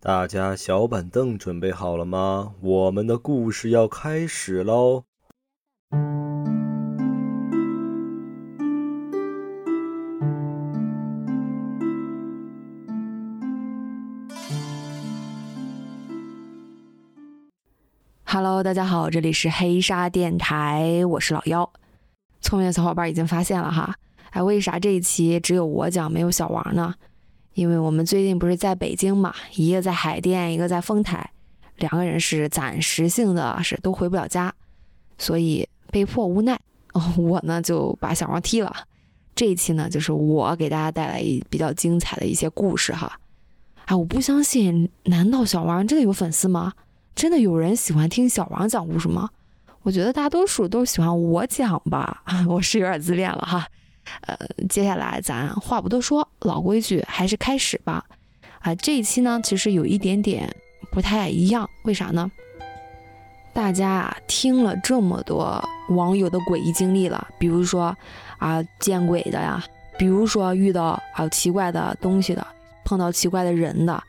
大家小板凳准备好了吗？我们的故事要开始喽！Hello，大家好，这里是黑沙电台，我是老妖。聪明的小伙伴已经发现了哈，哎，为啥这一期只有我讲没有小王呢？因为我们最近不是在北京嘛，一个在海淀，一个在丰台，两个人是暂时性的，是都回不了家，所以被迫无奈哦，我呢就把小王踢了。这一期呢，就是我给大家带来一比较精彩的一些故事哈。啊，我不相信，难道小王真的有粉丝吗？真的有人喜欢听小王讲故事吗？我觉得大多数都喜欢我讲吧，我是有点自恋了哈。呃，接下来咱话不多说，老规矩还是开始吧。啊，这一期呢，其实有一点点不太一样，为啥呢？大家啊，听了这么多网友的诡异经历了，比如说啊见鬼的呀，比如说遇到啊奇怪的东西的，碰到奇怪的人的，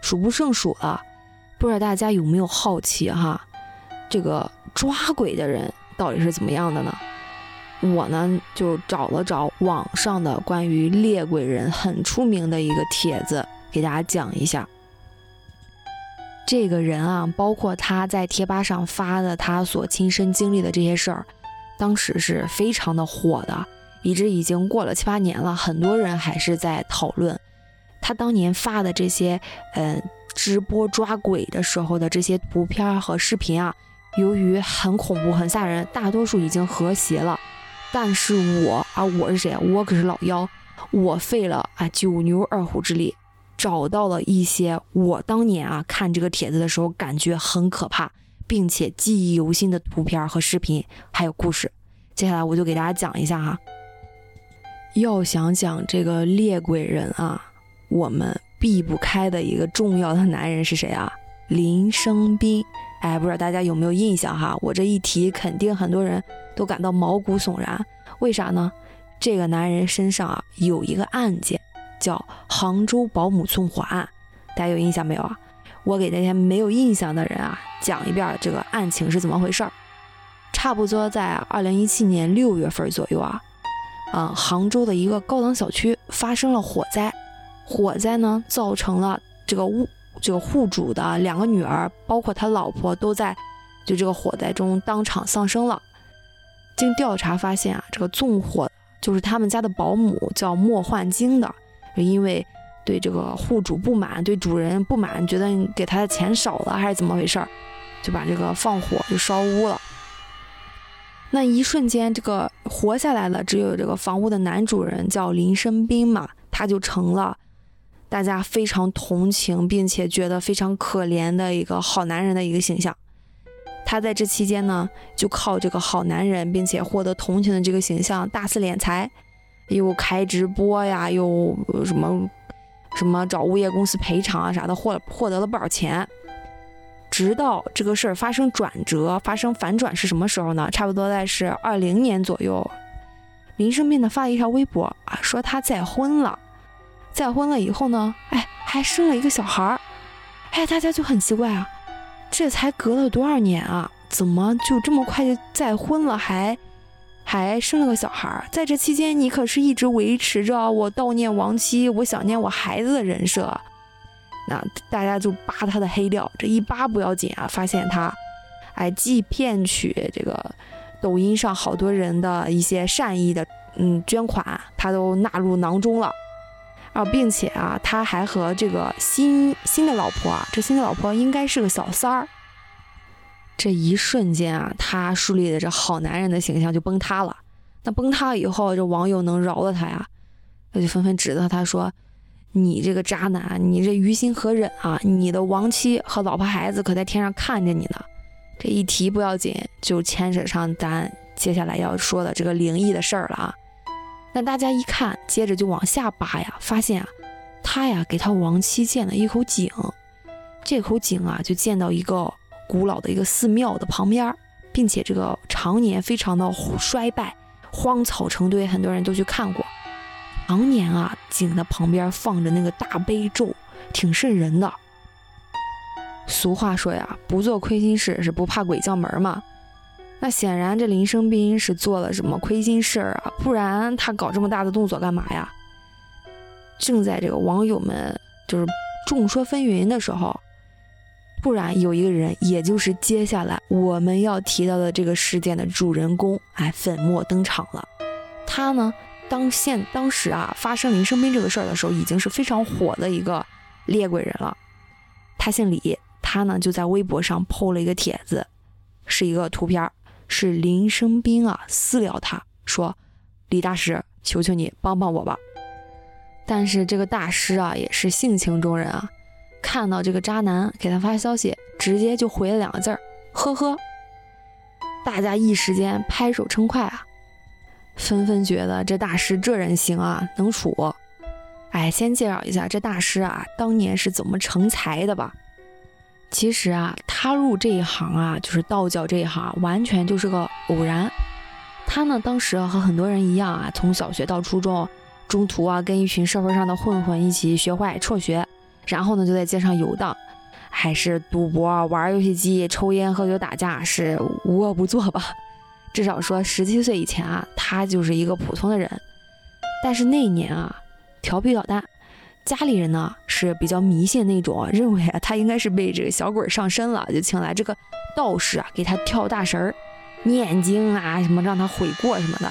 数不胜数了。不知道大家有没有好奇哈，这个抓鬼的人到底是怎么样的呢？我呢就找了找网上的关于猎鬼人很出名的一个帖子，给大家讲一下。这个人啊，包括他在贴吧上发的他所亲身经历的这些事儿，当时是非常的火的，一直已经过了七八年了，很多人还是在讨论他当年发的这些，嗯，直播抓鬼的时候的这些图片和视频啊，由于很恐怖、很吓人，大多数已经和谐了。但是我啊，我是谁？我可是老妖，我费了啊九牛二虎之力，找到了一些我当年啊看这个帖子的时候感觉很可怕，并且记忆犹新的图片和视频，还有故事。接下来我就给大家讲一下哈。要想讲这个猎鬼人啊，我们避不开的一个重要的男人是谁啊？林生斌。哎，不知道大家有没有印象哈？我这一提，肯定很多人都感到毛骨悚然。为啥呢？这个男人身上啊有一个案件，叫杭州保姆纵火案，大家有印象没有啊？我给那些没有印象的人啊讲一遍这个案情是怎么回事儿。差不多在二零一七年六月份左右啊，嗯，杭州的一个高档小区发生了火灾，火灾呢造成了这个屋。这个户主的两个女儿，包括他老婆，都在就这个火灾中当场丧生了。经调查发现啊，这个纵火就是他们家的保姆叫莫焕晶的，因为对这个户主不满，对主人不满，觉得给他的钱少了还是怎么回事儿，就把这个放火就烧屋了。那一瞬间，这个活下来了，只有这个房屋的男主人叫林生斌嘛，他就成了。大家非常同情，并且觉得非常可怜的一个好男人的一个形象。他在这期间呢，就靠这个好男人，并且获得同情的这个形象，大肆敛财，又开直播呀，又什么什么找物业公司赔偿啊啥的，获获得了不少钱。直到这个事儿发生转折，发生反转是什么时候呢？差不多在是二零年左右，林生斌呢发了一条微博啊，说他再婚了。再婚了以后呢，哎，还生了一个小孩儿，哎，大家就很奇怪啊，这才隔了多少年啊，怎么就这么快就再婚了，还还生了个小孩儿？在这期间，你可是一直维持着我悼念亡妻，我想念我孩子的人设。那大家就扒他的黑料，这一扒不要紧啊，发现他，哎，既骗取这个抖音上好多人的一些善意的嗯捐款，他都纳入囊中了。啊，并且啊，他还和这个新新的老婆啊，这新的老婆应该是个小三儿。这一瞬间啊，他树立的这好男人的形象就崩塌了。那崩塌以后，这网友能饶了他呀？那就纷纷指责他说：“你这个渣男，你这于心何忍啊？你的亡妻和老婆孩子可在天上看着你呢。”这一提不要紧，就牵扯上咱接下来要说的这个灵异的事儿了啊。但大家一看，接着就往下扒呀，发现啊，他呀给他亡妻建了一口井，这口井啊就建到一个古老的一个寺庙的旁边，并且这个常年非常的衰败，荒草成堆，很多人都去看过。常年啊，井的旁边放着那个大悲咒，挺瘆人的。俗话说呀，不做亏心事是不怕鬼叫门嘛。那显然这林生斌是做了什么亏心事儿啊，不然他搞这么大的动作干嘛呀？正在这个网友们就是众说纷纭的时候，突然有一个人，也就是接下来我们要提到的这个事件的主人公，哎，粉墨登场了。他呢，当现当时啊发生林生斌这个事儿的时候，已经是非常火的一个猎鬼人了。他姓李，他呢就在微博上 PO 了一个帖子，是一个图片儿，是林生斌啊私聊他说：“李大师，求求你帮帮我吧。”但是这个大师啊，也是性情中人啊，看到这个渣男给他发消息，直接就回了两个字儿：“呵呵。”大家一时间拍手称快啊，纷纷觉得这大师这人行啊，能处。哎，先介绍一下这大师啊，当年是怎么成才的吧？其实啊，他入这一行啊，就是道教这一行，完全就是个偶然。他呢，当时和很多人一样啊，从小学到初中。中途啊，跟一群社会上的混混一起学坏、辍学，然后呢，就在街上游荡，还是赌博、玩游戏机、抽烟、喝酒、打架，是无恶不作吧？至少说十七岁以前啊，他就是一个普通的人。但是那一年啊，调皮捣蛋，家里人呢是比较迷信那种，认为啊他应该是被这个小鬼上身了，就请来这个道士啊给他跳大神儿、念经啊什么，让他悔过什么的。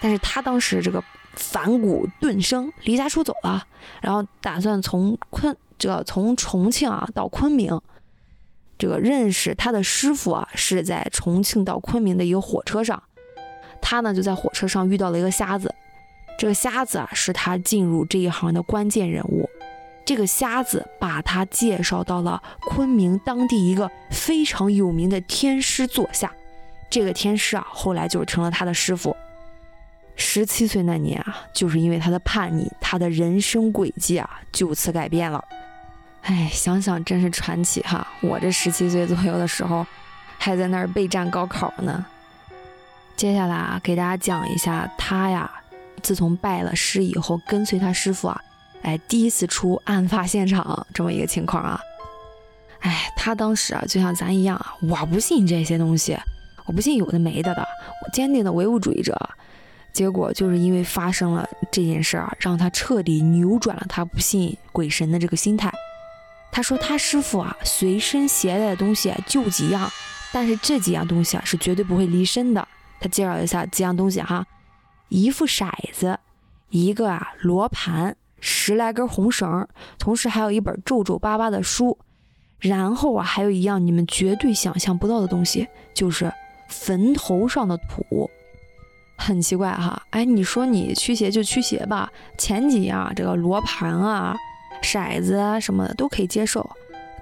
但是他当时这个。反骨顿生，离家出走了，然后打算从昆这个从重庆啊到昆明，这个认识他的师傅啊是在重庆到昆明的一个火车上，他呢就在火车上遇到了一个瞎子，这个瞎子啊是他进入这一行的关键人物，这个瞎子把他介绍到了昆明当地一个非常有名的天师座下，这个天师啊后来就成了他的师傅。十七岁那年啊，就是因为他的叛逆，他的人生轨迹啊就此改变了。哎，想想真是传奇哈！我这十七岁左右的时候，还在那儿备战高考呢。接下来啊，给大家讲一下他呀，自从拜了师以后，跟随他师傅啊，哎，第一次出案发现场这么一个情况啊。哎，他当时啊，就像咱一样啊，我不信这些东西，我不信有的没的的，我坚定的唯物主义者。结果就是因为发生了这件事儿，让他彻底扭转了他不信鬼神的这个心态。他说他师傅啊，随身携带的东西就几样，但是这几样东西啊是绝对不会离身的。他介绍一下几样东西哈：一副骰子，一个啊罗盘，十来根红绳，同时还有一本皱皱巴巴的书。然后啊，还有一样你们绝对想象不到的东西，就是坟头上的土。很奇怪哈，哎，你说你驱邪就驱邪吧，前几样这个罗盘啊、骰子啊什么的都可以接受，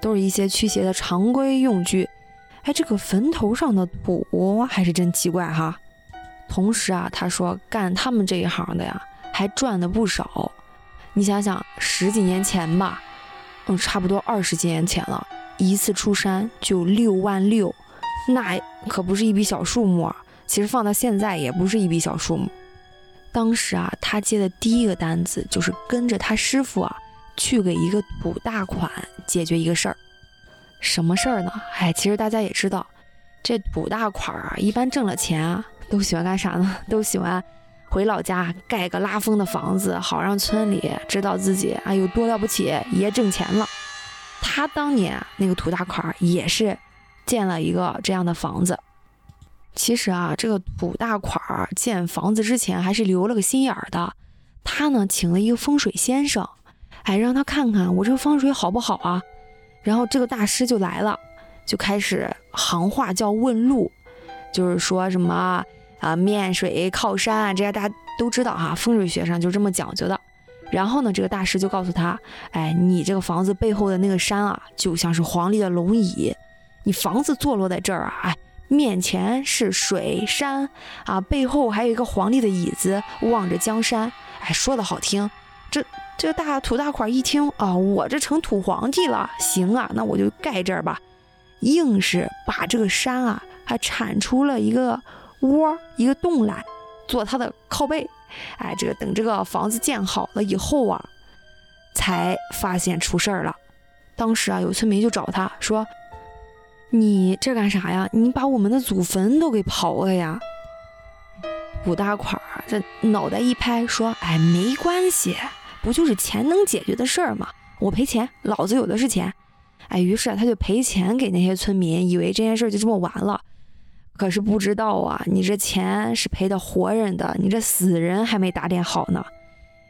都是一些驱邪的常规用具。哎，这个坟头上的土还是真奇怪哈。同时啊，他说干他们这一行的呀，还赚的不少。你想想，十几年前吧，嗯，差不多二十几年前了，一次出山就六万六，那可不是一笔小数目啊。其实放到现在也不是一笔小数目。当时啊，他接的第一个单子就是跟着他师傅啊，去给一个赌大款解决一个事儿。什么事儿呢？哎，其实大家也知道，这赌大款啊，一般挣了钱啊，都喜欢干啥呢？都喜欢回老家盖个拉风的房子，好让村里知道自己啊有多了不起，爷挣钱了。他当年那个土大款也是建了一个这样的房子。其实啊，这个土大款儿建房子之前还是留了个心眼儿的。他呢，请了一个风水先生，哎，让他看看我这个风水好不好啊。然后这个大师就来了，就开始行话叫问路，就是说什么啊面水靠山啊，这些大家都知道哈，风水学上就这么讲究的。然后呢，这个大师就告诉他，哎，你这个房子背后的那个山啊，就像是皇帝的龙椅，你房子坐落在这儿啊，哎。面前是水山啊，背后还有一个皇帝的椅子，望着江山。哎，说的好听，这这个大土大款一听啊，我这成土皇帝了，行啊，那我就盖这儿吧。硬是把这个山啊，还铲出了一个窝，一个洞来，做他的靠背。哎，这个等这个房子建好了以后啊，才发现出事儿了。当时啊，有村民就找他说：“你这干啥呀？你把我们的祖坟都给刨了呀！”武大款儿这脑袋一拍说：“哎，没关系，不就是钱能解决的事儿吗？我赔钱，老子有的是钱。”哎，于是啊，他就赔钱给那些村民，以为这件事就这么完了。可是不知道啊，你这钱是赔的活人的，你这死人还没打点好呢。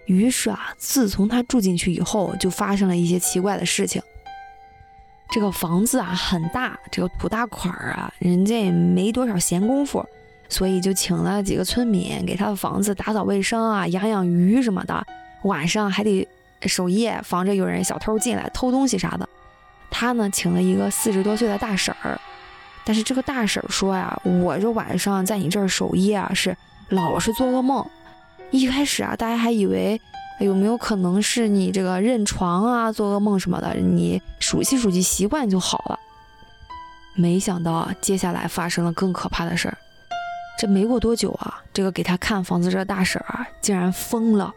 于是啊，自从他住进去以后，就发生了一些奇怪的事情。这个房子啊很大，这个土大款儿啊，人家也没多少闲工夫，所以就请了几个村民给他的房子打扫卫生啊，养养鱼什么的。晚上还得守夜，防着有人小偷进来偷东西啥的。他呢，请了一个四十多岁的大婶儿，但是这个大婶说呀，我这晚上在你这儿守夜啊，是老是做噩梦。一开始啊，大家还以为。有没有可能是你这个认床啊、做噩梦什么的？你熟悉熟悉习惯就好了。没想到接下来发生了更可怕的事儿。这没过多久啊，这个给他看房子这大婶啊，竟然疯了。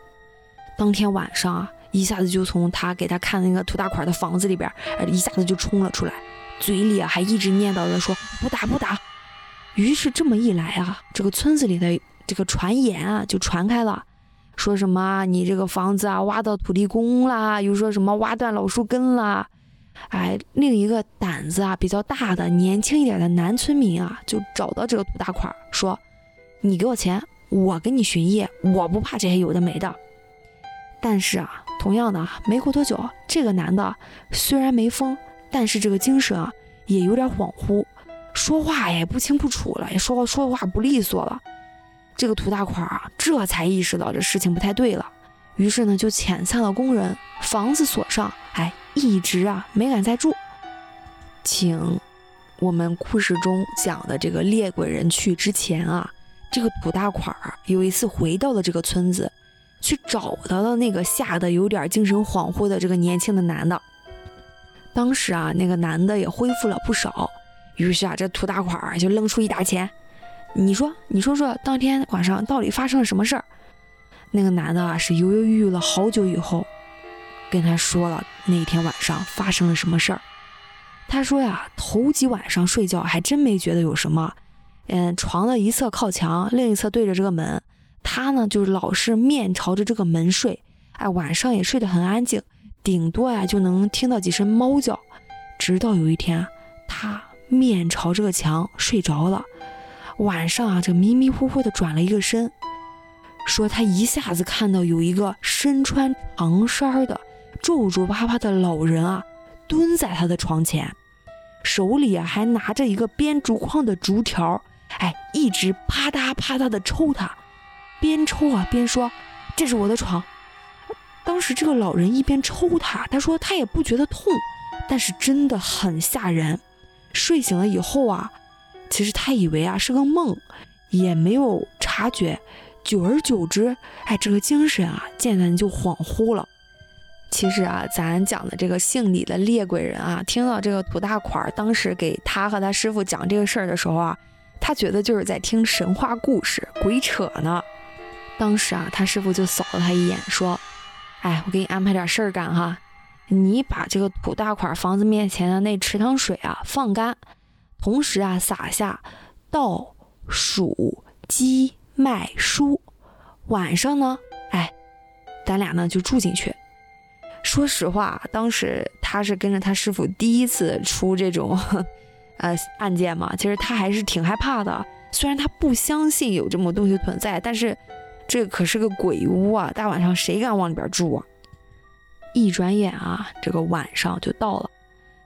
当天晚上啊，一下子就从他给他看那个土大款的房子里边，一下子就冲了出来，嘴里啊还一直念叨着说不打不打。于是这么一来啊，这个村子里的这个传言啊就传开了。说什么你这个房子啊挖到土地公啦，又说什么挖断老树根啦，哎，另一个胆子啊比较大的年轻一点的男村民啊，就找到这个土大款说：“你给我钱，我给你巡夜，我不怕这些有的没的。”但是啊，同样的，没过多久，这个男的虽然没疯，但是这个精神啊也有点恍惚，说话也不清不楚了，也说说话不利索了。这个涂大款啊，这才意识到这事情不太对了，于是呢就遣散了工人，房子锁上，哎，一直啊没敢再住。请我们故事中讲的这个猎鬼人去之前啊，这个涂大款啊有一次回到了这个村子，去找到了那个吓得有点精神恍惚的这个年轻的男的。当时啊，那个男的也恢复了不少，于是啊，这土大款就扔出一沓钱。你说，你说说，当天晚上到底发生了什么事儿？那个男的啊，是犹犹豫豫了好久以后，跟他说了那天晚上发生了什么事儿。他说呀，头几晚上睡觉还真没觉得有什么，嗯，床的一侧靠墙，另一侧对着这个门，他呢就是老是面朝着这个门睡，哎，晚上也睡得很安静，顶多呀就能听到几声猫叫。直到有一天，他面朝这个墙睡着了。晚上啊，这迷迷糊糊的转了一个身，说他一下子看到有一个身穿长衫的皱皱巴巴的老人啊，蹲在他的床前，手里啊还拿着一个编竹筐的竹条，哎，一直啪嗒啪嗒的抽他，边抽啊边说：“这是我的床。”当时这个老人一边抽他，他说他也不觉得痛，但是真的很吓人。睡醒了以后啊。其实他以为啊是个梦，也没有察觉。久而久之，哎，这个精神啊渐渐就恍惚了。其实啊，咱讲的这个姓李的猎鬼人啊，听到这个土大款当时给他和他师傅讲这个事儿的时候啊，他觉得就是在听神话故事、鬼扯呢。当时啊，他师傅就扫了他一眼，说：“哎，我给你安排点事儿干哈，你把这个土大款房子面前的那池塘水啊放干。”同时啊，撒下稻、黍、鸡、麦、菽。晚上呢，哎，咱俩呢就住进去。说实话，当时他是跟着他师傅第一次出这种 呃案件嘛，其实他还是挺害怕的。虽然他不相信有这么东西存在，但是这可是个鬼屋啊，大晚上谁敢往里边住啊？一转眼啊，这个晚上就到了。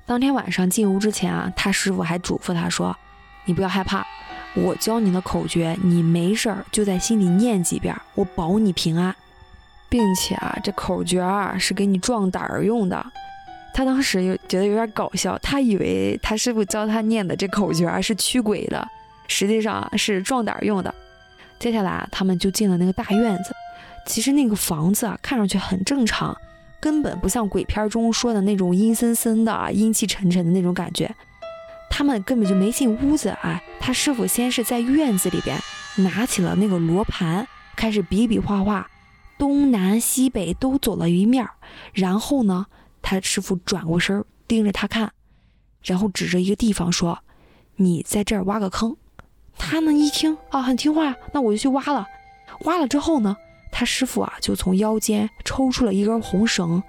当天晚上进屋之前啊，他师傅还嘱咐他说：“你不要害怕，我教你的口诀，你没事儿就在心里念几遍，我保你平安，并且啊，这口诀啊是给你壮胆儿用的。”他当时又觉得有点搞笑，他以为他师傅教他念的这口诀是驱鬼的，实际上是壮胆用的。接下来他们就进了那个大院子，其实那个房子啊看上去很正常。根本不像鬼片中说的那种阴森森的、阴气沉沉的那种感觉。他们根本就没进屋子啊！他师傅先是在院子里边拿起了那个罗盘，开始比比划划，东南西北都走了一面，然后呢，他师傅转过身盯着他看，然后指着一个地方说：“你在这儿挖个坑。”他呢一听啊，很听话，那我就去挖了。挖了之后呢，他师傅啊就从腰间抽出了一根红绳，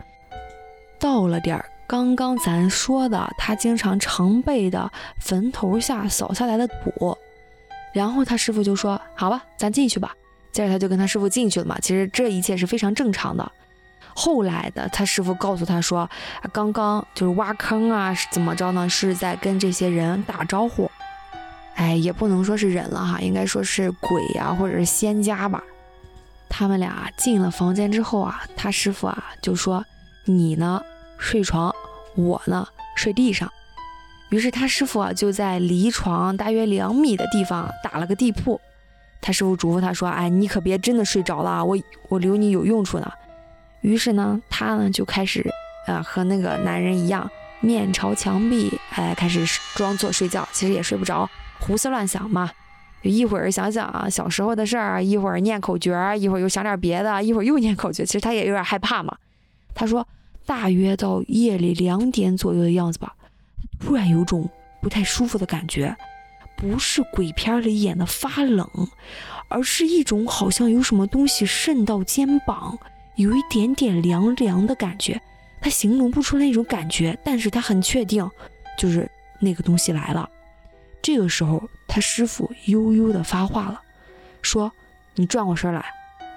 到了点儿刚刚咱说的他经常常备的坟头下扫下来的土，然后他师傅就说：“好吧，咱进去吧。”接着他就跟他师傅进去了嘛。其实这一切是非常正常的。后来的他师傅告诉他说：“刚刚就是挖坑啊，怎么着呢？是在跟这些人打招呼。”哎，也不能说是人了哈，应该说是鬼呀，或者是仙家吧。他们俩进了房间之后啊，他师傅啊就说：“你呢睡床，我呢睡地上。”于是他师傅啊就在离床大约两米的地方打了个地铺。他师傅嘱咐他说：“哎，你可别真的睡着了啊，我我留你有用处呢。”于是呢，他呢就开始啊和那个男人一样，面朝墙壁，哎，开始装作睡觉，其实也睡不着。胡思乱想嘛，就一会儿想想小时候的事儿，一会儿念口诀，一会儿又想点别的，一会儿又念口诀。其实他也有点害怕嘛。他说，大约到夜里两点左右的样子吧，突然有种不太舒服的感觉，不是鬼片里演的发冷，而是一种好像有什么东西渗到肩膀，有一点点凉凉的感觉。他形容不出来那种感觉，但是他很确定，就是那个东西来了。这个时候，他师傅悠悠的发话了，说：“你转过身来，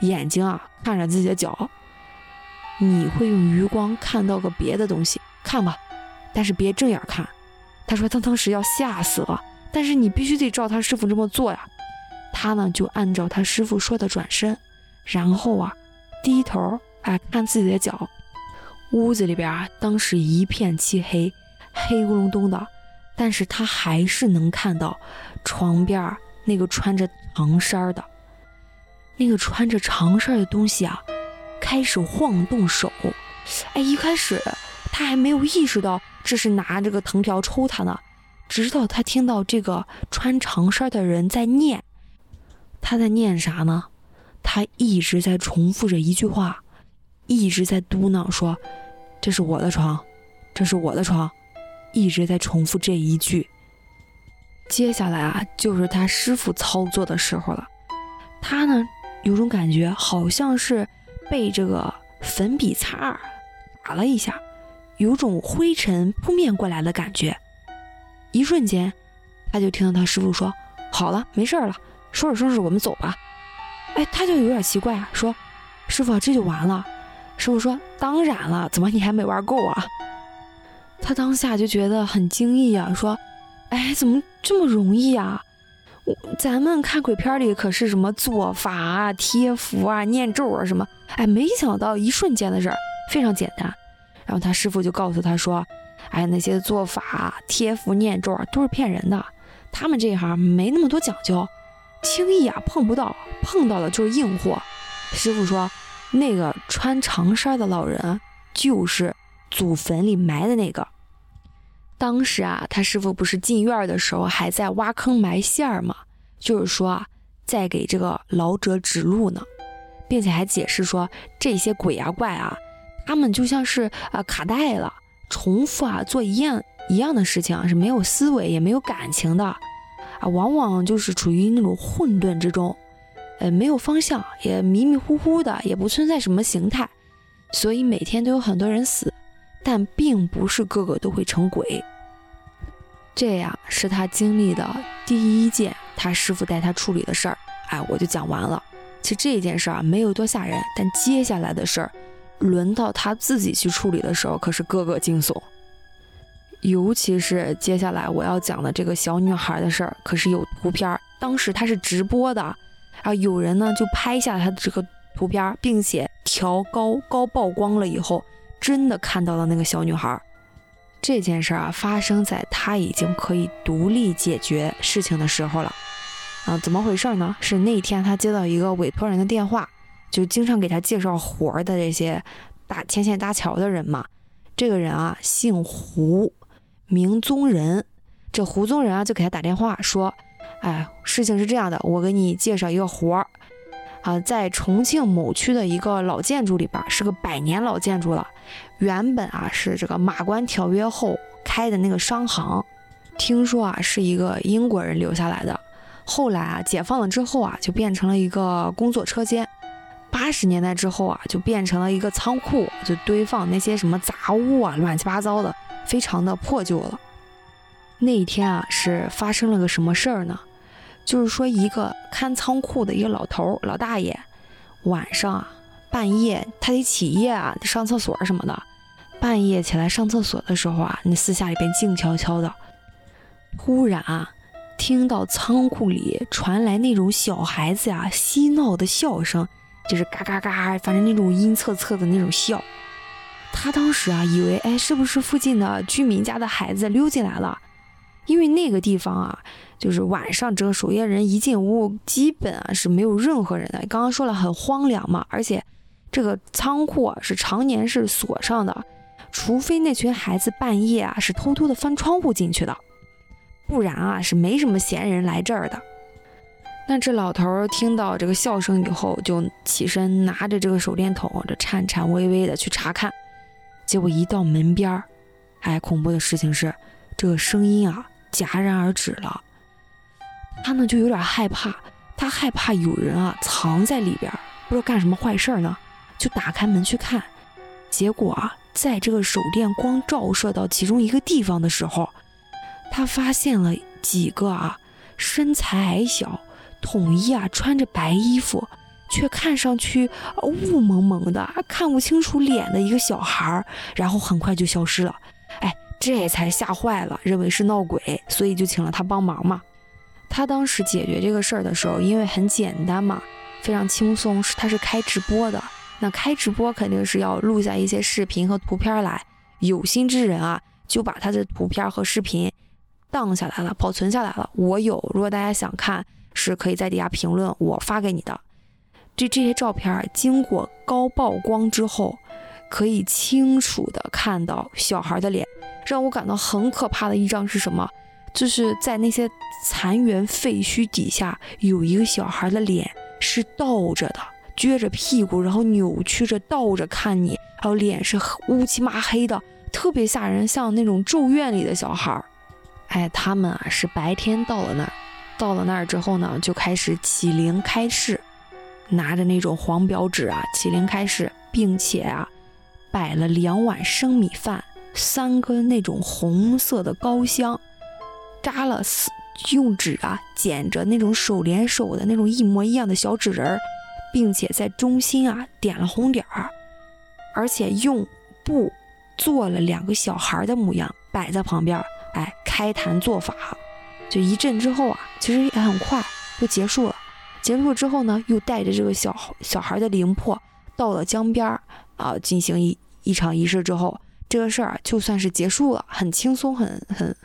眼睛啊看着自己的脚，你会用余光看到个别的东西，看吧，但是别正眼看。”他说他当时要吓死了，但是你必须得照他师傅这么做呀。他呢就按照他师傅说的转身，然后啊低头哎看自己的脚，屋子里边啊当时一片漆黑，黑咕隆咚的。但是他还是能看到床边那个穿着长衫的，那个穿着长衫的东西啊，开始晃动手。哎，一开始他还没有意识到这是拿这个藤条抽他呢，直到他听到这个穿长衫的人在念，他在念啥呢？他一直在重复着一句话，一直在嘟囔说：“这是我的床，这是我的床。”一直在重复这一句。接下来啊，就是他师傅操作的时候了。他呢，有种感觉，好像是被这个粉笔擦打了一下，有种灰尘扑面过来的感觉。一瞬间，他就听到他师傅说：“好了，没事了，收拾收拾，我们走吧。”哎，他就有点奇怪，说：“师傅，这就完了？”师傅说：“当然了，怎么你还没玩够啊？”他当下就觉得很惊异啊，说：“哎，怎么这么容易啊？我咱们看鬼片里可是什么做法啊、贴符啊、念咒啊什么，哎，没想到一瞬间的事儿，非常简单。”然后他师傅就告诉他说：“哎，那些做法、贴符、念咒啊，都是骗人的。他们这一行没那么多讲究，轻易啊碰不到，碰到了就是硬货。”师傅说：“那个穿长衫的老人就是祖坟里埋的那个。”当时啊，他师傅不是进院的时候还在挖坑埋线儿吗？就是说啊，在给这个老者指路呢，并且还解释说，这些鬼啊怪啊，他们就像是啊卡带了，重复啊做一样一样的事情，是没有思维也没有感情的啊，往往就是处于那种混沌之中，呃，没有方向，也迷迷糊糊的，也不存在什么形态，所以每天都有很多人死，但并不是个个都会成鬼。这呀是他经历的第一件他师傅带他处理的事儿，哎，我就讲完了。其实这件事儿啊没有多吓人，但接下来的事儿，轮到他自己去处理的时候，可是个个惊悚。尤其是接下来我要讲的这个小女孩的事儿，可是有图片儿，当时他是直播的，啊有人呢就拍下他的这个图片，并且调高高曝光了以后，真的看到了那个小女孩。这件事儿啊，发生在他已经可以独立解决事情的时候了。啊，怎么回事呢？是那天他接到一个委托人的电话，就经常给他介绍活儿的这些搭牵线搭桥的人嘛。这个人啊，姓胡，名宗仁。这胡宗仁啊，就给他打电话说：“哎，事情是这样的，我给你介绍一个活儿，啊，在重庆某区的一个老建筑里边，是个百年老建筑了。原本啊是这个马关条约后开的那个商行，听说啊是一个英国人留下来的。后来啊解放了之后啊，就变成了一个工作车间。八十年代之后啊，就变成了一个仓库，就堆放那些什么杂物啊，乱七八糟的，非常的破旧了。那一天啊，是发生了个什么事儿呢？就是说，一个看仓库的一个老头老大爷，晚上啊半夜他得起夜啊，上厕所什么的。半夜起来上厕所的时候啊，那四下里边静悄悄的，忽然啊，听到仓库里传来那种小孩子呀嬉闹的笑声，就是嘎嘎嘎，反正那种阴恻恻的那种笑。他当时啊，以为哎，是不是附近的居民家的孩子溜进来了？因为那个地方啊，就是晚上这个守夜人一进屋，基本啊是没有任何人的。刚刚说了很荒凉嘛，而且这个仓库啊是常年是锁上的，除非那群孩子半夜啊是偷偷的翻窗户进去的，不然啊是没什么闲人来这儿的。那这老头听到这个笑声以后，就起身拿着这个手电筒，这颤颤巍巍的去查看，结果一到门边儿，哎，恐怖的事情是这个声音啊。戛然而止了，他呢就有点害怕，他害怕有人啊藏在里边，不知道干什么坏事呢，就打开门去看，结果啊，在这个手电光照射到其中一个地方的时候，他发现了几个啊身材矮小、统一啊穿着白衣服，却看上去雾蒙蒙的，看不清楚脸的一个小孩，然后很快就消失了。哎这才吓坏了，认为是闹鬼，所以就请了他帮忙嘛。他当时解决这个事儿的时候，因为很简单嘛，非常轻松，是他是开直播的。那开直播肯定是要录下一些视频和图片来，有心之人啊，就把他的图片和视频荡下来了，保存下来了。我有，如果大家想看，是可以在底下评论，我发给你的。这这些照片经过高曝光之后，可以清楚的看到小孩的脸。让我感到很可怕的一张是什么？就是在那些残垣废墟底下，有一个小孩的脸是倒着的，撅着屁股，然后扭曲着倒着看你，还有脸是乌漆麻黑的，特别吓人，像那种咒怨里的小孩儿。哎，他们啊是白天到了那儿，到了那儿之后呢，就开始起灵开示，拿着那种黄表纸啊起灵开市，并且啊摆了两碗生米饭。三根那种红色的高香，扎了四，用纸啊剪着那种手连手的那种一模一样的小纸人儿，并且在中心啊点了红点儿，而且用布做了两个小孩的模样摆在旁边，哎，开坛做法，就一阵之后啊，其实也很快就结束了。结束之后呢，又带着这个小小孩的灵魄到了江边啊，进行一一场仪式之后。这个事儿就算是结束了，很轻松，很很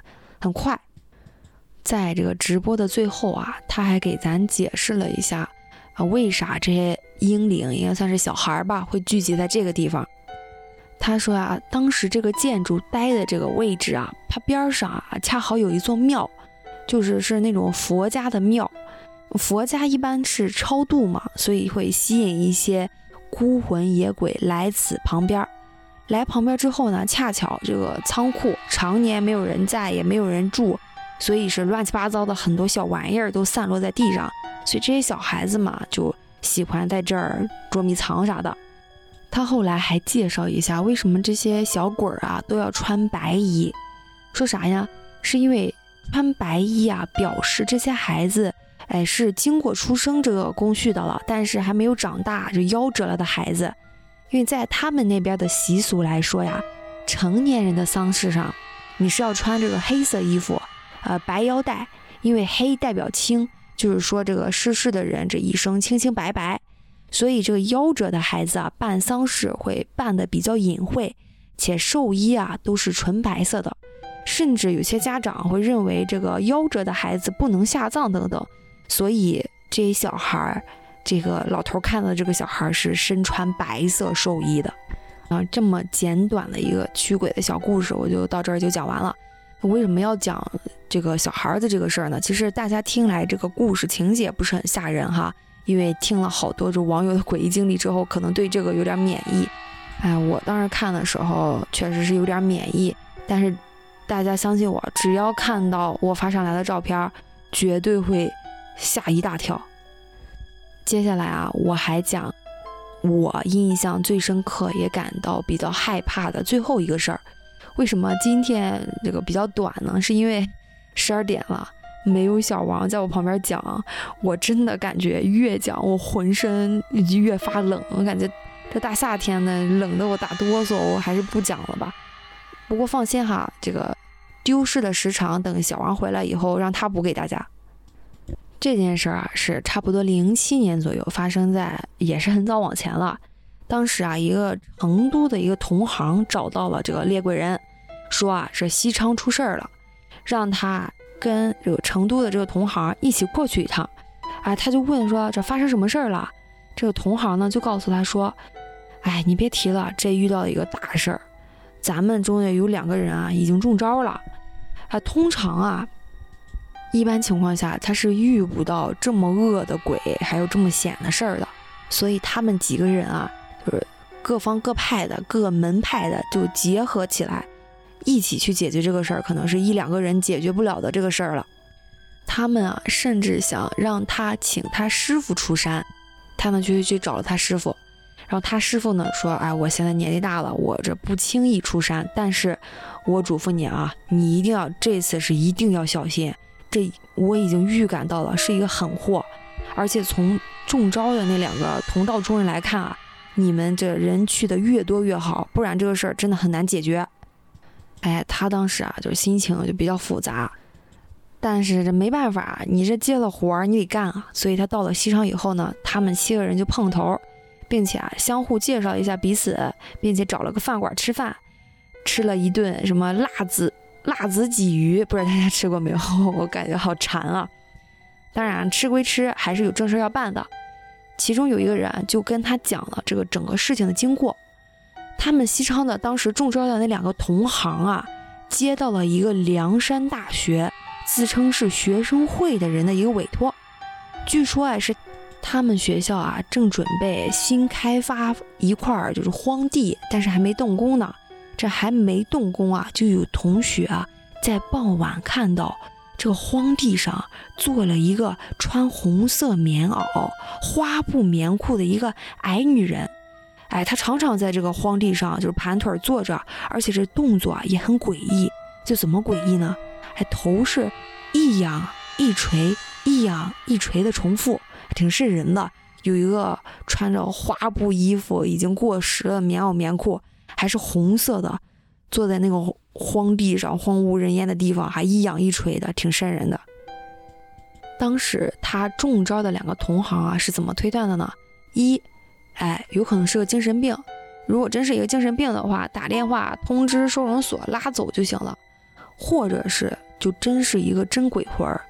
很快。在这个直播的最后啊，他还给咱解释了一下啊，为啥这些婴灵应该算是小孩吧，会聚集在这个地方。他说啊，当时这个建筑待的这个位置啊，它边上啊恰好有一座庙，就是是那种佛家的庙。佛家一般是超度嘛，所以会吸引一些孤魂野鬼来此旁边。来旁边之后呢，恰巧这个仓库常年没有人在，也没有人住，所以是乱七八糟的很多小玩意儿都散落在地上，所以这些小孩子嘛就喜欢在这儿捉迷藏啥的。他后来还介绍一下，为什么这些小鬼儿啊都要穿白衣，说啥呀？是因为穿白衣啊，表示这些孩子，哎，是经过出生这个工序的了，但是还没有长大就夭折了的孩子。因为在他们那边的习俗来说呀，成年人的丧事上，你是要穿这个黑色衣服，呃，白腰带，因为黑代表清，就是说这个逝世的人这一生清清白白，所以这个夭折的孩子啊，办丧事会办得比较隐晦，且寿衣啊都是纯白色的，甚至有些家长会认为这个夭折的孩子不能下葬等等，所以这些小孩儿。这个老头看到这个小孩是身穿白色寿衣的，啊，这么简短的一个驱鬼的小故事，我就到这儿就讲完了。为什么要讲这个小孩的这个事儿呢？其实大家听来这个故事情节不是很吓人哈，因为听了好多这网友的诡异经历之后，可能对这个有点免疫。哎，我当时看的时候确实是有点免疫，但是大家相信我，只要看到我发上来的照片，绝对会吓一大跳。接下来啊，我还讲我印象最深刻也感到比较害怕的最后一个事儿。为什么今天这个比较短呢？是因为十二点了。没有小王在我旁边讲，我真的感觉越讲我浑身越发冷，我感觉这大夏天的冷得我打哆嗦，我还是不讲了吧。不过放心哈，这个丢失的时长等小王回来以后让他补给大家。这件事啊是差不多零七年左右发生在，也是很早往前了。当时啊一个成都的一个同行找到了这个猎鬼人，说啊这西昌出事儿了，让他。跟这个成都的这个同行一起过去一趟，哎，他就问说这发生什么事儿了？这个同行呢就告诉他说，哎，你别提了，这遇到一个大事儿，咱们中间有两个人啊已经中招了。啊，通常啊，一般情况下他是遇不到这么恶的鬼，还有这么险的事儿的，所以他们几个人啊，就是各方各派的、各门派的就结合起来。一起去解决这个事儿，可能是一两个人解决不了的这个事儿了。他们啊，甚至想让他请他师傅出山。他们就去找了他师傅，然后他师傅呢说：“哎，我现在年纪大了，我这不轻易出山。但是，我嘱咐你啊，你一定要这次是一定要小心。这我已经预感到了，是一个狠货。而且从中招的那两个同道中人来看啊，你们这人去的越多越好，不然这个事儿真的很难解决。”哎，他当时啊，就是心情就比较复杂，但是这没办法，你这接了活儿，你得干啊。所以他到了西昌以后呢，他们七个人就碰头，并且啊，相互介绍一下彼此，并且找了个饭馆吃饭，吃了一顿什么辣子辣子鲫鱼，不知道大家吃过没有？我感觉好馋啊。当然，吃归吃，还是有正事要办的。其中有一个人就跟他讲了这个整个事情的经过。他们西昌的当时中招的那两个同行啊，接到了一个凉山大学自称是学生会的人的一个委托。据说啊，是他们学校啊正准备新开发一块就是荒地，但是还没动工呢。这还没动工啊，就有同学啊在傍晚看到这个荒地上坐了一个穿红色棉袄、花布棉裤的一个矮女人。哎，她常常在这个荒地上就是盘腿坐着，而且这动作啊也很诡异。就怎么诡异呢？还头是一仰一垂，一仰一垂的重复，挺瘆人的。有一个穿着花布衣服、已经过时了棉袄棉裤，还是红色的，坐在那个荒地上荒无人烟的地方，还一仰一垂的，挺瘆人的。当时他中招的两个同行啊是怎么推断的呢？一。哎，有可能是个精神病。如果真是一个精神病的话，打电话通知收容所拉走就行了。或者是就真是一个真鬼魂儿，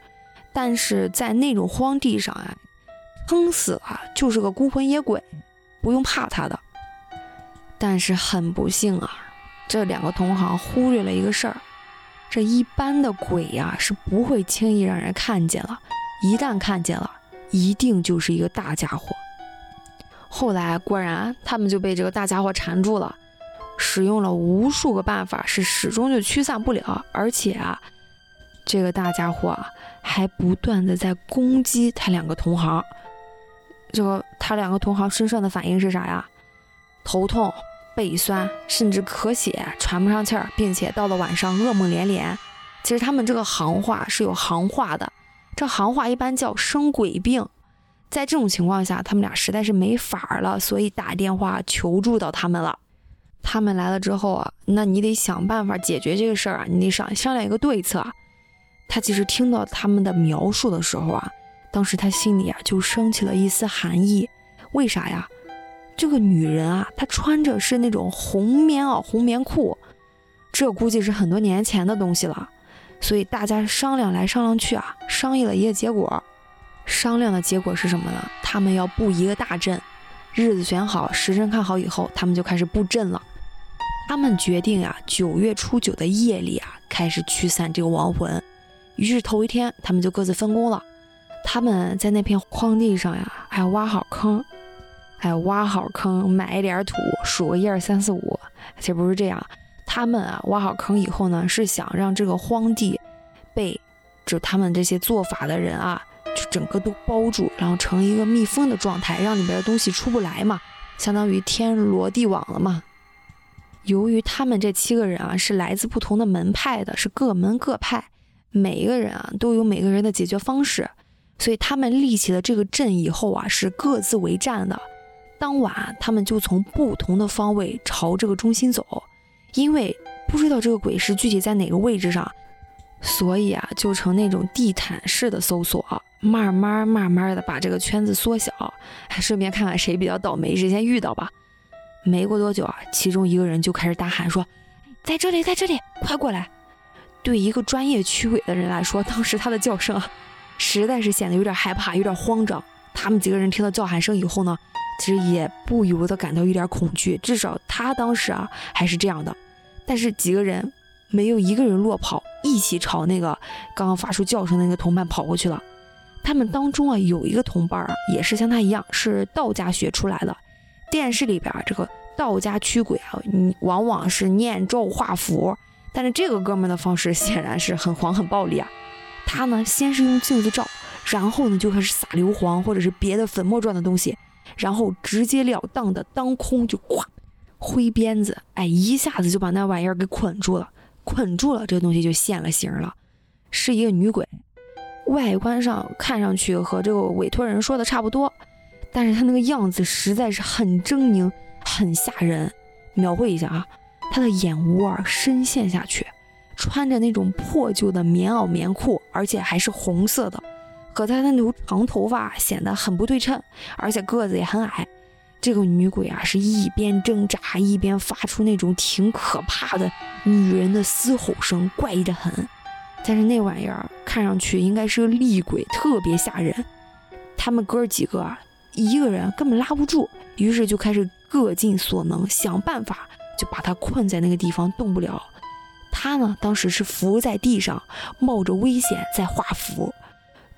但是在那种荒地上啊，撑死了就是个孤魂野鬼，不用怕他的。但是很不幸啊，这两个同行忽略了一个事儿：这一般的鬼呀是不会轻易让人看见了，一旦看见了，一定就是一个大家伙。后来果然，他们就被这个大家伙缠住了，使用了无数个办法，是始终就驱散不了。而且啊，这个大家伙啊，还不断的在攻击他两个同行。这个他两个同行身上的反应是啥呀？头痛、背酸，甚至咳血、喘不上气儿，并且到了晚上噩梦连连。其实他们这个行话是有行话的，这行话一般叫生鬼病。在这种情况下，他们俩实在是没法了，所以打电话求助到他们了。他们来了之后啊，那你得想办法解决这个事儿啊，你得商商量一个对策。他其实听到他们的描述的时候啊，当时他心里啊就升起了一丝寒意。为啥呀？这个女人啊，她穿着是那种红棉袄、红棉裤，这估计是很多年前的东西了。所以大家商量来商量去啊，商议了一个结果。商量的结果是什么呢？他们要布一个大阵，日子选好，时辰看好以后，他们就开始布阵了。他们决定啊，九月初九的夜里啊，开始驱散这个亡魂。于是头一天，他们就各自分工了。他们在那片荒地上呀，还要，挖好坑，哎，挖好坑，埋一点土，数个一二三四五。其实不是这样，他们啊，挖好坑以后呢，是想让这个荒地被就他们这些做法的人啊，就整个都包住，然后成一个密封的状态，让里边的东西出不来嘛，相当于天罗地网了嘛。由于他们这七个人啊是来自不同的门派的，是各门各派，每一个人啊都有每个人的解决方式，所以他们立起了这个阵以后啊是各自为战的。当晚他们就从不同的方位朝这个中心走，因为不知道这个鬼是具体在哪个位置上，所以啊就成那种地毯式的搜索，慢慢慢慢的把这个圈子缩小，还顺便看看谁比较倒霉，谁先遇到吧。没过多久啊，其中一个人就开始大喊说：“在这里，在这里，快过来！”对一个专业驱鬼的人来说，当时他的叫声，实在是显得有点害怕，有点慌张。他们几个人听到叫喊声以后呢，其实也不由得感到有点恐惧，至少他当时啊还是这样的。但是几个人没有一个人落跑，一起朝那个刚刚发出叫声的那个同伴跑过去了。他们当中啊有一个同伴啊，也是像他一样是道家学出来的。电视里边这个道家驱鬼啊，你往往是念咒画符，但是这个哥们的方式显然是很黄 很暴力啊。他呢，先是用镜子照，然后呢就开始撒硫磺或者是别的粉末状的东西，然后直截了当的当空就咵挥鞭子，哎，一下子就把那玩意儿给捆住了，捆住了，这个东西就现了形了，是一个女鬼，外观上看上去和这个委托人说的差不多。但是她那个样子实在是很狰狞，很吓人。描绘一下啊，她的眼窝深陷下去，穿着那种破旧的棉袄棉裤，而且还是红色的，和他那种长头发显得很不对称，而且个子也很矮。这个女鬼啊，是一边挣扎一边发出那种挺可怕的女人的嘶吼声，怪异的很。但是那玩意儿看上去应该是个厉鬼，特别吓人。他们哥几个啊。一个人根本拉不住，于是就开始各尽所能想办法，就把他困在那个地方动不了。他呢，当时是伏在地上，冒着危险在画符。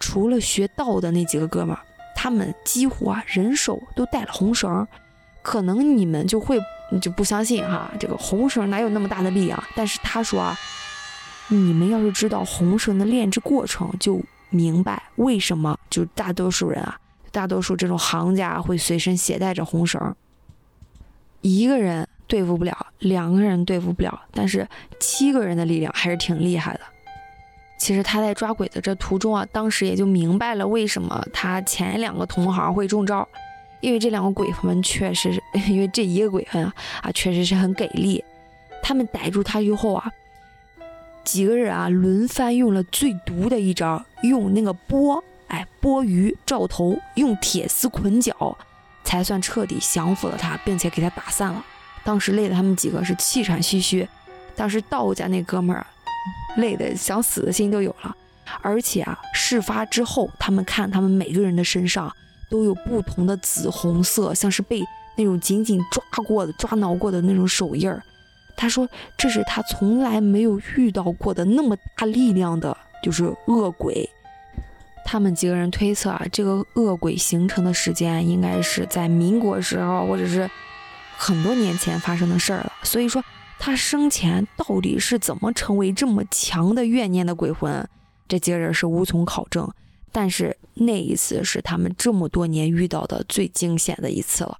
除了学道的那几个哥们儿，他们几乎啊人手都带了红绳。可能你们就会就不相信哈，这个红绳哪有那么大的力量？但是他说啊，你们要是知道红绳的炼制过程，就明白为什么就大多数人啊。大多数这种行家会随身携带着红绳，一个人对付不了，两个人对付不了，但是七个人的力量还是挺厉害的。其实他在抓鬼的这途中啊，当时也就明白了为什么他前两个同行会中招，因为这两个鬼魂确实，因为这一个鬼魂啊啊确实是很给力。他们逮住他以后啊，几个人啊轮番用了最毒的一招，用那个钵。哎，剥鱼罩头，用铁丝捆脚，才算彻底降服了他，并且给他打散了。当时累的他们几个是气喘吁吁，当时道家那哥们儿累的想死的心都有了。而且啊，事发之后，他们看他们每个人的身上都有不同的紫红色，像是被那种紧紧抓过的、抓挠过的那种手印儿。他说，这是他从来没有遇到过的那么大力量的，就是恶鬼。他们几个人推测啊，这个恶鬼形成的时间应该是在民国时候，或者是很多年前发生的事儿了。所以说，他生前到底是怎么成为这么强的怨念的鬼魂，这几个人是无从考证。但是那一次是他们这么多年遇到的最惊险的一次了。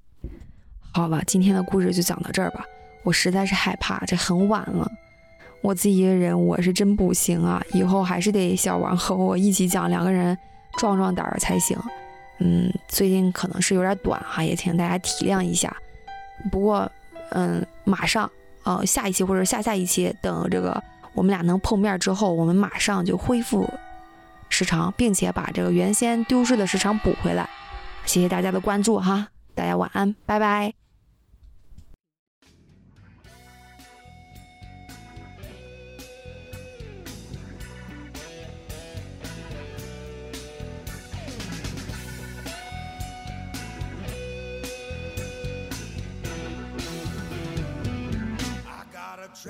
好了，今天的故事就讲到这儿吧。我实在是害怕，这很晚了。我自己一个人，我是真不行啊！以后还是得小王和我一起讲，两个人壮壮胆儿才行。嗯，最近可能是有点短哈，也请大家体谅一下。不过，嗯，马上，呃，下一期或者下下一期，等这个我们俩能碰面之后，我们马上就恢复时长，并且把这个原先丢失的时长补回来。谢谢大家的关注哈，大家晚安，拜拜。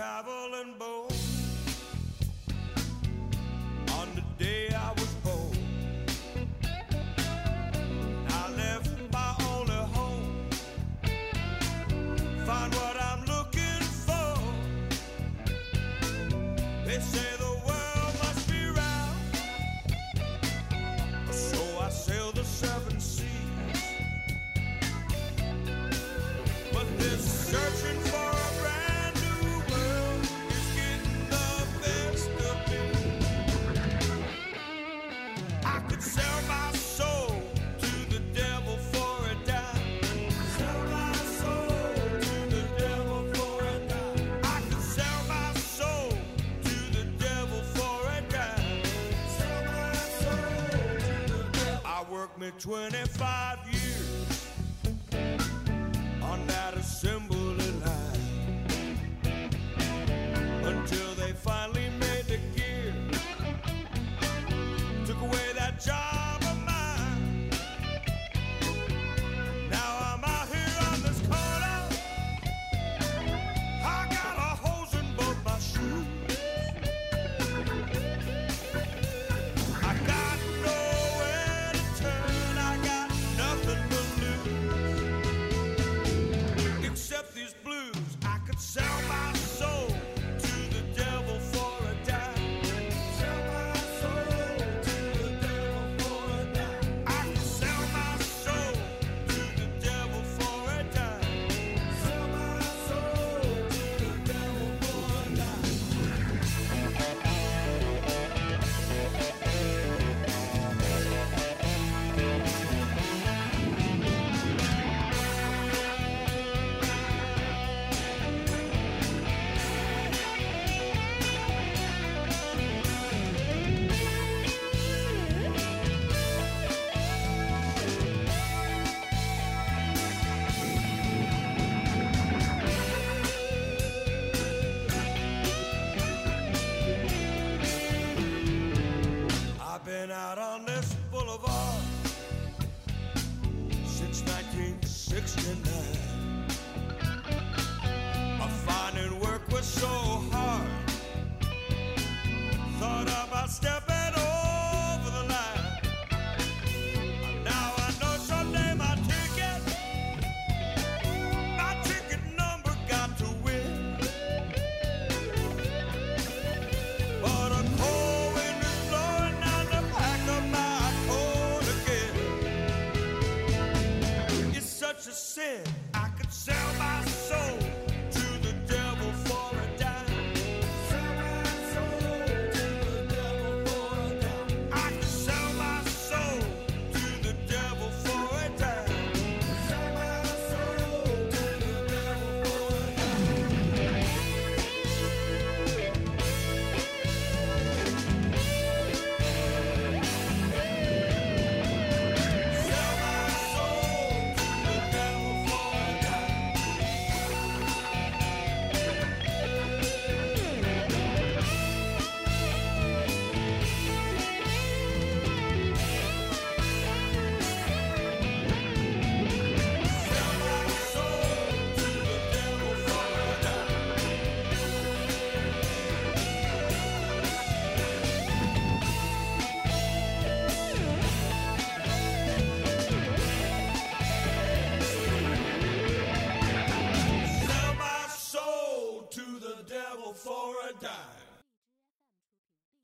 traveling boat on the day I was born. I left my only home, find what I'm looking for. They say the world must be round, so I sail the seven seas. But this 25 sin.